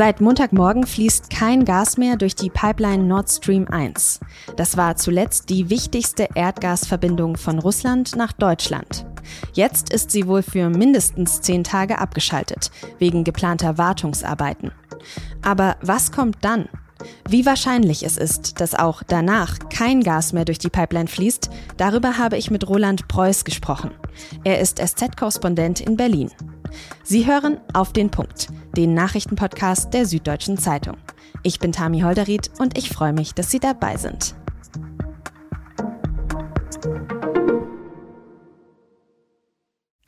Seit Montagmorgen fließt kein Gas mehr durch die Pipeline Nord Stream 1. Das war zuletzt die wichtigste Erdgasverbindung von Russland nach Deutschland. Jetzt ist sie wohl für mindestens zehn Tage abgeschaltet, wegen geplanter Wartungsarbeiten. Aber was kommt dann? Wie wahrscheinlich es ist, dass auch danach kein Gas mehr durch die Pipeline fließt, darüber habe ich mit Roland Preuß gesprochen. Er ist SZ-Korrespondent in Berlin. Sie hören auf den Punkt, den Nachrichtenpodcast der Süddeutschen Zeitung. Ich bin Tami Holderried und ich freue mich, dass Sie dabei sind.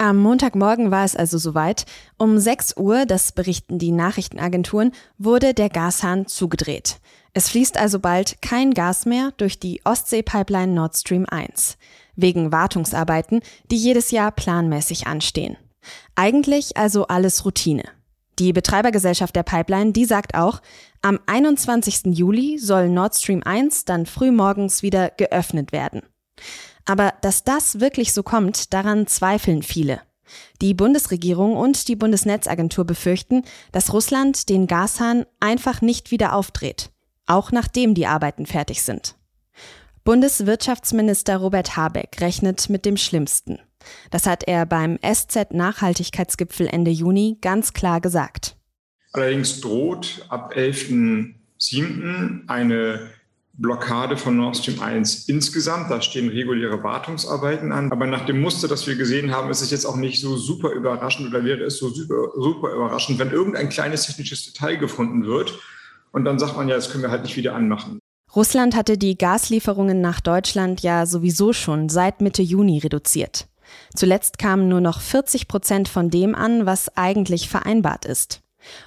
Am Montagmorgen war es also soweit. Um 6 Uhr, das berichten die Nachrichtenagenturen, wurde der Gashahn zugedreht. Es fließt also bald kein Gas mehr durch die Ostsee-Pipeline Nord Stream 1. Wegen Wartungsarbeiten, die jedes Jahr planmäßig anstehen. Eigentlich also alles Routine. Die Betreibergesellschaft der Pipeline, die sagt auch, am 21. Juli soll Nord Stream 1 dann frühmorgens wieder geöffnet werden. Aber dass das wirklich so kommt, daran zweifeln viele. Die Bundesregierung und die Bundesnetzagentur befürchten, dass Russland den Gashahn einfach nicht wieder aufdreht, auch nachdem die Arbeiten fertig sind. Bundeswirtschaftsminister Robert Habeck rechnet mit dem Schlimmsten. Das hat er beim SZ-Nachhaltigkeitsgipfel Ende Juni ganz klar gesagt. Allerdings droht ab 11.07. eine Blockade von Nord Stream 1 insgesamt. Da stehen reguläre Wartungsarbeiten an. Aber nach dem Muster, das wir gesehen haben, ist es jetzt auch nicht so super überraschend oder wäre es so super, super überraschend, wenn irgendein kleines technisches Detail gefunden wird. Und dann sagt man ja, das können wir halt nicht wieder anmachen. Russland hatte die Gaslieferungen nach Deutschland ja sowieso schon seit Mitte Juni reduziert. Zuletzt kamen nur noch 40 Prozent von dem an, was eigentlich vereinbart ist.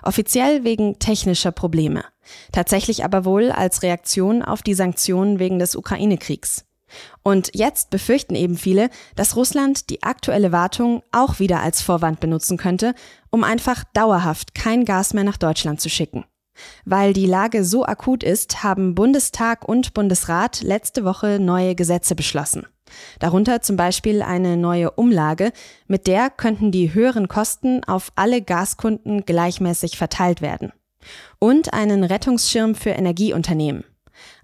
Offiziell wegen technischer Probleme. Tatsächlich aber wohl als Reaktion auf die Sanktionen wegen des Ukraine-Kriegs. Und jetzt befürchten eben viele, dass Russland die aktuelle Wartung auch wieder als Vorwand benutzen könnte, um einfach dauerhaft kein Gas mehr nach Deutschland zu schicken. Weil die Lage so akut ist, haben Bundestag und Bundesrat letzte Woche neue Gesetze beschlossen. Darunter zum Beispiel eine neue Umlage, mit der könnten die höheren Kosten auf alle Gaskunden gleichmäßig verteilt werden. Und einen Rettungsschirm für Energieunternehmen.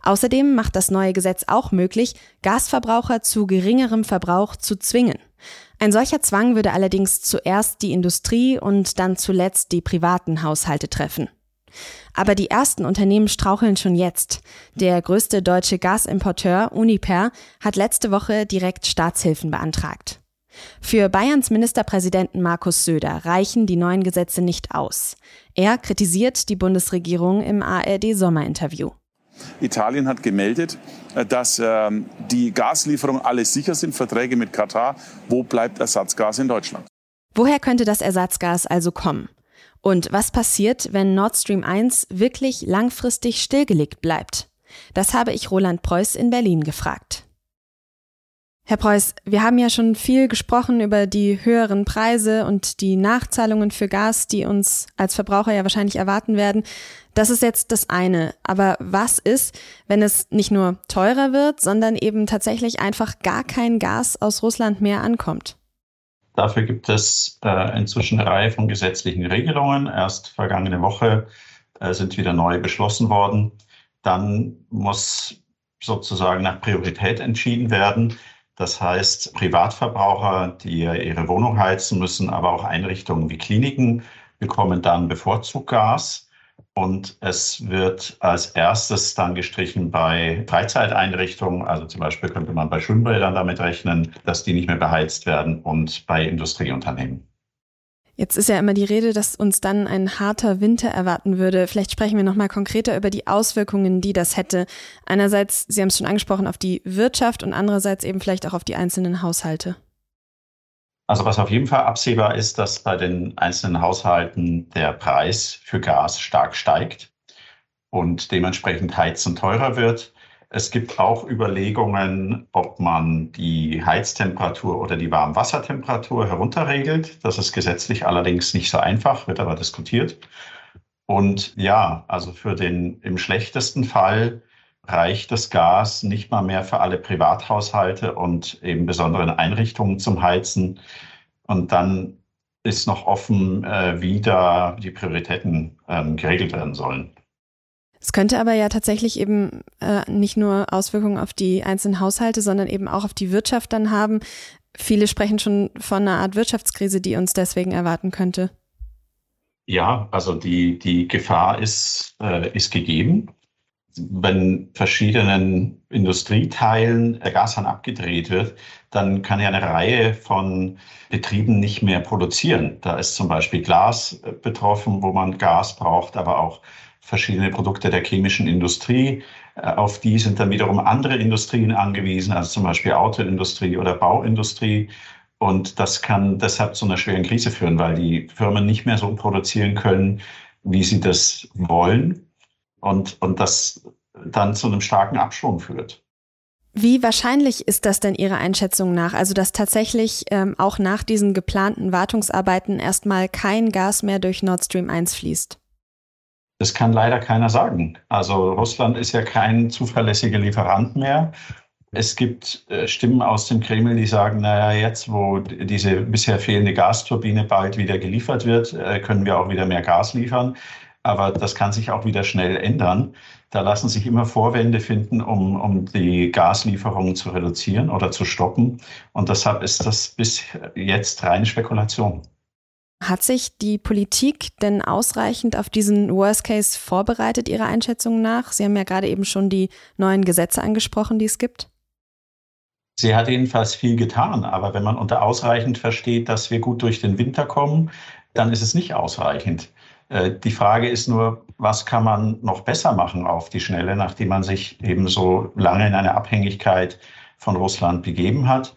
Außerdem macht das neue Gesetz auch möglich, Gasverbraucher zu geringerem Verbrauch zu zwingen. Ein solcher Zwang würde allerdings zuerst die Industrie und dann zuletzt die privaten Haushalte treffen. Aber die ersten Unternehmen straucheln schon jetzt. Der größte deutsche Gasimporteur Uniper hat letzte Woche direkt Staatshilfen beantragt. Für Bayerns Ministerpräsidenten Markus Söder reichen die neuen Gesetze nicht aus. Er kritisiert die Bundesregierung im ARD-Sommerinterview. Italien hat gemeldet, dass ähm, die Gaslieferungen alles sicher sind, Verträge mit Katar. Wo bleibt Ersatzgas in Deutschland? Woher könnte das Ersatzgas also kommen? Und was passiert, wenn Nord Stream 1 wirklich langfristig stillgelegt bleibt? Das habe ich Roland Preuß in Berlin gefragt. Herr Preuß, wir haben ja schon viel gesprochen über die höheren Preise und die Nachzahlungen für Gas, die uns als Verbraucher ja wahrscheinlich erwarten werden. Das ist jetzt das eine. Aber was ist, wenn es nicht nur teurer wird, sondern eben tatsächlich einfach gar kein Gas aus Russland mehr ankommt? Dafür gibt es äh, inzwischen eine Reihe von gesetzlichen Regelungen. Erst vergangene Woche äh, sind wieder neu beschlossen worden. Dann muss sozusagen nach Priorität entschieden werden. Das heißt, Privatverbraucher, die ihre Wohnung heizen müssen, aber auch Einrichtungen wie Kliniken bekommen dann bevorzugt Gas. Und es wird als erstes dann gestrichen bei Freizeiteinrichtungen. Also zum Beispiel könnte man bei Schwimmbädern damit rechnen, dass die nicht mehr beheizt werden und bei Industrieunternehmen. Jetzt ist ja immer die Rede, dass uns dann ein harter Winter erwarten würde. Vielleicht sprechen wir nochmal konkreter über die Auswirkungen, die das hätte. Einerseits, Sie haben es schon angesprochen, auf die Wirtschaft und andererseits eben vielleicht auch auf die einzelnen Haushalte. Also was auf jeden Fall absehbar ist, dass bei den einzelnen Haushalten der Preis für Gas stark steigt und dementsprechend Heizen teurer wird. Es gibt auch Überlegungen, ob man die Heiztemperatur oder die Warmwassertemperatur herunterregelt. Das ist gesetzlich allerdings nicht so einfach, wird aber diskutiert. Und ja, also für den im schlechtesten Fall reicht das Gas nicht mal mehr für alle Privathaushalte und eben besonderen Einrichtungen zum Heizen. Und dann ist noch offen, äh, wie da die Prioritäten ähm, geregelt werden sollen. Es könnte aber ja tatsächlich eben äh, nicht nur Auswirkungen auf die einzelnen Haushalte, sondern eben auch auf die Wirtschaft dann haben. Viele sprechen schon von einer Art Wirtschaftskrise, die uns deswegen erwarten könnte. Ja, also die, die Gefahr ist, äh, ist gegeben. Wenn verschiedenen Industrieteilen der Gashahn abgedreht wird, dann kann ja eine Reihe von Betrieben nicht mehr produzieren. Da ist zum Beispiel Glas betroffen, wo man Gas braucht, aber auch verschiedene Produkte der chemischen Industrie. Äh, auf die sind dann wiederum andere Industrien angewiesen, also zum Beispiel Autoindustrie oder Bauindustrie. Und das kann deshalb zu einer schweren Krise führen, weil die Firmen nicht mehr so produzieren können, wie sie das wollen. Und, und das dann zu einem starken Abschwung führt. Wie wahrscheinlich ist das denn Ihrer Einschätzung nach? Also, dass tatsächlich ähm, auch nach diesen geplanten Wartungsarbeiten erstmal kein Gas mehr durch Nord Stream 1 fließt? Das kann leider keiner sagen. Also Russland ist ja kein zuverlässiger Lieferant mehr. Es gibt äh, Stimmen aus dem Kreml, die sagen, naja, jetzt, wo diese bisher fehlende Gasturbine bald wieder geliefert wird, äh, können wir auch wieder mehr Gas liefern. Aber das kann sich auch wieder schnell ändern. Da lassen sich immer Vorwände finden, um, um die Gaslieferungen zu reduzieren oder zu stoppen. Und deshalb ist das bis jetzt reine Spekulation. Hat sich die Politik denn ausreichend auf diesen Worst Case vorbereitet, Ihrer Einschätzung nach? Sie haben ja gerade eben schon die neuen Gesetze angesprochen, die es gibt. Sie hat jedenfalls viel getan, aber wenn man unter ausreichend versteht, dass wir gut durch den Winter kommen, dann ist es nicht ausreichend. Äh, die Frage ist nur, was kann man noch besser machen auf die Schnelle, nachdem man sich eben so lange in eine Abhängigkeit von Russland begeben hat.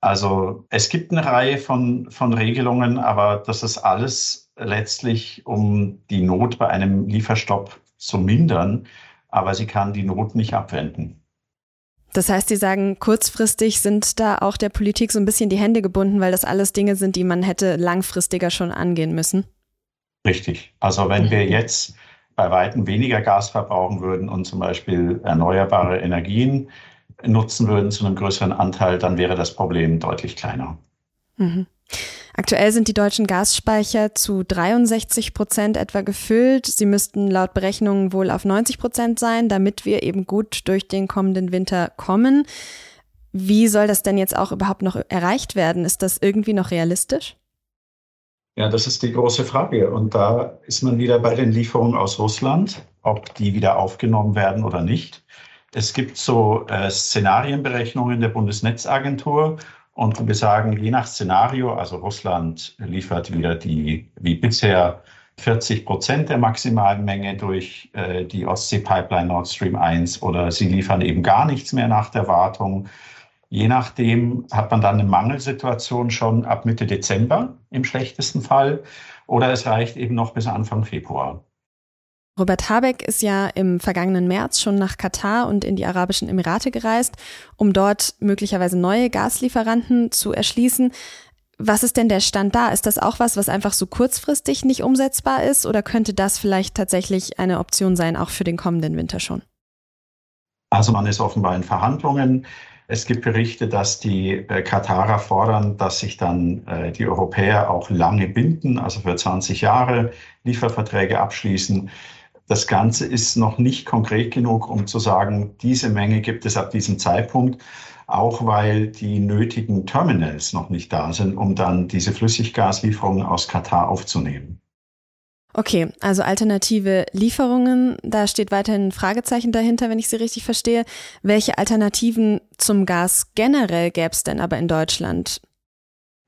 Also es gibt eine Reihe von, von Regelungen, aber das ist alles letztlich, um die Not bei einem Lieferstopp zu mindern. Aber sie kann die Not nicht abwenden. Das heißt, Sie sagen, kurzfristig sind da auch der Politik so ein bisschen die Hände gebunden, weil das alles Dinge sind, die man hätte langfristiger schon angehen müssen. Richtig. Also wenn wir jetzt bei weitem weniger Gas verbrauchen würden und zum Beispiel erneuerbare Energien nutzen würden zu einem größeren Anteil, dann wäre das Problem deutlich kleiner. Mhm. Aktuell sind die deutschen Gasspeicher zu 63 Prozent etwa gefüllt. Sie müssten laut Berechnungen wohl auf 90 Prozent sein, damit wir eben gut durch den kommenden Winter kommen. Wie soll das denn jetzt auch überhaupt noch erreicht werden? Ist das irgendwie noch realistisch? Ja, das ist die große Frage. Und da ist man wieder bei den Lieferungen aus Russland, ob die wieder aufgenommen werden oder nicht. Es gibt so äh, Szenarienberechnungen der Bundesnetzagentur und wir sagen, je nach Szenario, also Russland liefert wieder die, wie bisher, 40 Prozent der maximalen Menge durch äh, die Ostsee-Pipeline Nord Stream 1 oder sie liefern eben gar nichts mehr nach der Wartung. Je nachdem hat man dann eine Mangelsituation schon ab Mitte Dezember im schlechtesten Fall oder es reicht eben noch bis Anfang Februar. Robert Habeck ist ja im vergangenen März schon nach Katar und in die Arabischen Emirate gereist, um dort möglicherweise neue Gaslieferanten zu erschließen. Was ist denn der Stand da? Ist das auch was, was einfach so kurzfristig nicht umsetzbar ist oder könnte das vielleicht tatsächlich eine Option sein, auch für den kommenden Winter schon? Also man ist offenbar in Verhandlungen. Es gibt Berichte, dass die äh, Katarer fordern, dass sich dann äh, die Europäer auch lange binden, also für 20 Jahre Lieferverträge abschließen. Das Ganze ist noch nicht konkret genug, um zu sagen, diese Menge gibt es ab diesem Zeitpunkt, auch weil die nötigen Terminals noch nicht da sind, um dann diese Flüssiggaslieferungen aus Katar aufzunehmen. Okay, also alternative Lieferungen, da steht weiterhin ein Fragezeichen dahinter, wenn ich Sie richtig verstehe. Welche Alternativen zum Gas generell gäbe es denn aber in Deutschland?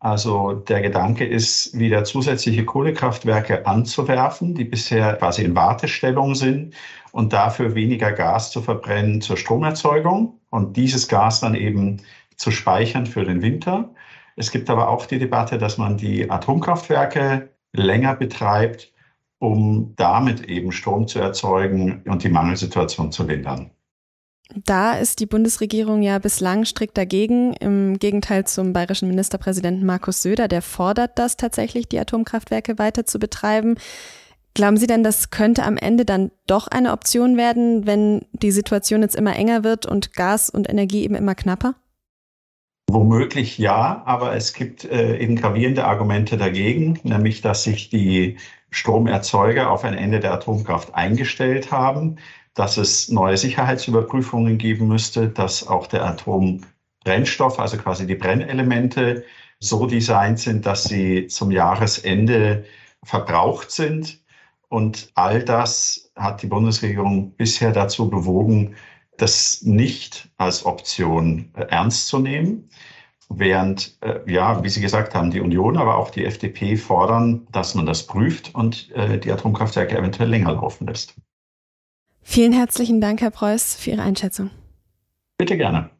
Also der Gedanke ist, wieder zusätzliche Kohlekraftwerke anzuwerfen, die bisher quasi in Wartestellung sind und dafür weniger Gas zu verbrennen zur Stromerzeugung und dieses Gas dann eben zu speichern für den Winter. Es gibt aber auch die Debatte, dass man die Atomkraftwerke länger betreibt um damit eben Strom zu erzeugen und die Mangelsituation zu lindern. Da ist die Bundesregierung ja bislang strikt dagegen, im Gegenteil zum bayerischen Ministerpräsidenten Markus Söder, der fordert das tatsächlich, die Atomkraftwerke weiter zu betreiben. Glauben Sie denn, das könnte am Ende dann doch eine Option werden, wenn die Situation jetzt immer enger wird und Gas und Energie eben immer knapper? Womöglich ja, aber es gibt äh, eben gravierende Argumente dagegen, nämlich dass sich die Stromerzeuger auf ein Ende der Atomkraft eingestellt haben, dass es neue Sicherheitsüberprüfungen geben müsste, dass auch der Atombrennstoff, also quasi die Brennelemente, so designt sind, dass sie zum Jahresende verbraucht sind. Und all das hat die Bundesregierung bisher dazu bewogen, das nicht als Option äh, ernst zu nehmen. Während, äh, ja, wie Sie gesagt haben, die Union, aber auch die FDP fordern, dass man das prüft und äh, die Atomkraftwerke eventuell länger laufen lässt. Vielen herzlichen Dank, Herr Preuß, für Ihre Einschätzung. Bitte gerne.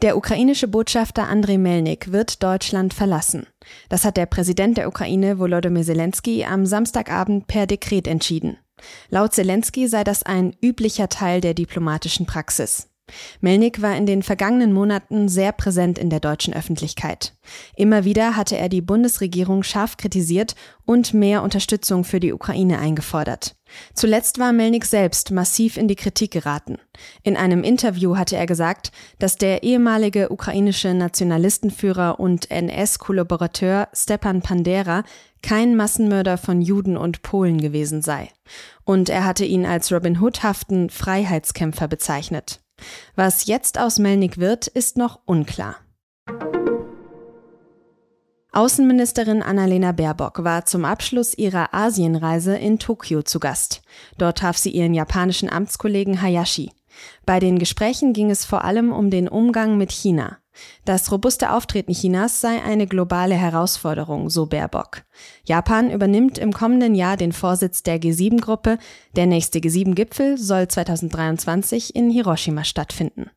Der ukrainische Botschafter Andrei Melnik wird Deutschland verlassen. Das hat der Präsident der Ukraine Volodymyr Zelensky am Samstagabend per Dekret entschieden. Laut Zelensky sei das ein üblicher Teil der diplomatischen Praxis. Melnik war in den vergangenen Monaten sehr präsent in der deutschen Öffentlichkeit. Immer wieder hatte er die Bundesregierung scharf kritisiert und mehr Unterstützung für die Ukraine eingefordert. Zuletzt war Melnik selbst massiv in die Kritik geraten. In einem Interview hatte er gesagt, dass der ehemalige ukrainische Nationalistenführer und NS-Kollaborateur Stepan Pandera kein Massenmörder von Juden und Polen gewesen sei. Und er hatte ihn als Robin Hood-haften Freiheitskämpfer bezeichnet. Was jetzt aus Melnik wird, ist noch unklar. Außenministerin Annalena Baerbock war zum Abschluss ihrer Asienreise in Tokio zu Gast. Dort traf sie ihren japanischen Amtskollegen Hayashi. Bei den Gesprächen ging es vor allem um den Umgang mit China. Das robuste Auftreten Chinas sei eine globale Herausforderung, so Baerbock. Japan übernimmt im kommenden Jahr den Vorsitz der G7-Gruppe. Der nächste G7-Gipfel soll 2023 in Hiroshima stattfinden.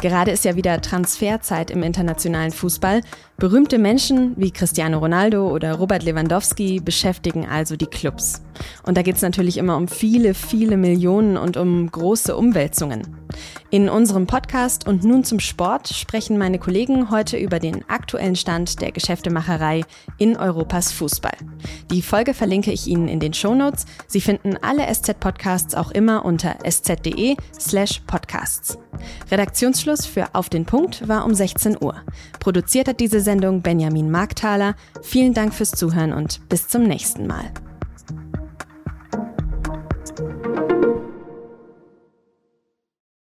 Gerade ist ja wieder Transferzeit im internationalen Fußball. Berühmte Menschen wie Cristiano Ronaldo oder Robert Lewandowski beschäftigen also die Clubs. Und da geht es natürlich immer um viele, viele Millionen und um große Umwälzungen. In unserem Podcast und nun zum Sport sprechen meine Kollegen heute über den aktuellen Stand der Geschäftemacherei in Europas Fußball. Die Folge verlinke ich Ihnen in den Shownotes. Sie finden alle SZ-Podcasts auch immer unter sz.de slash podcasts. Redaktionsschluss für Auf den Punkt war um 16 Uhr. Produziert hat diese Sendung Benjamin Markthaler. Vielen Dank fürs Zuhören und bis zum nächsten Mal.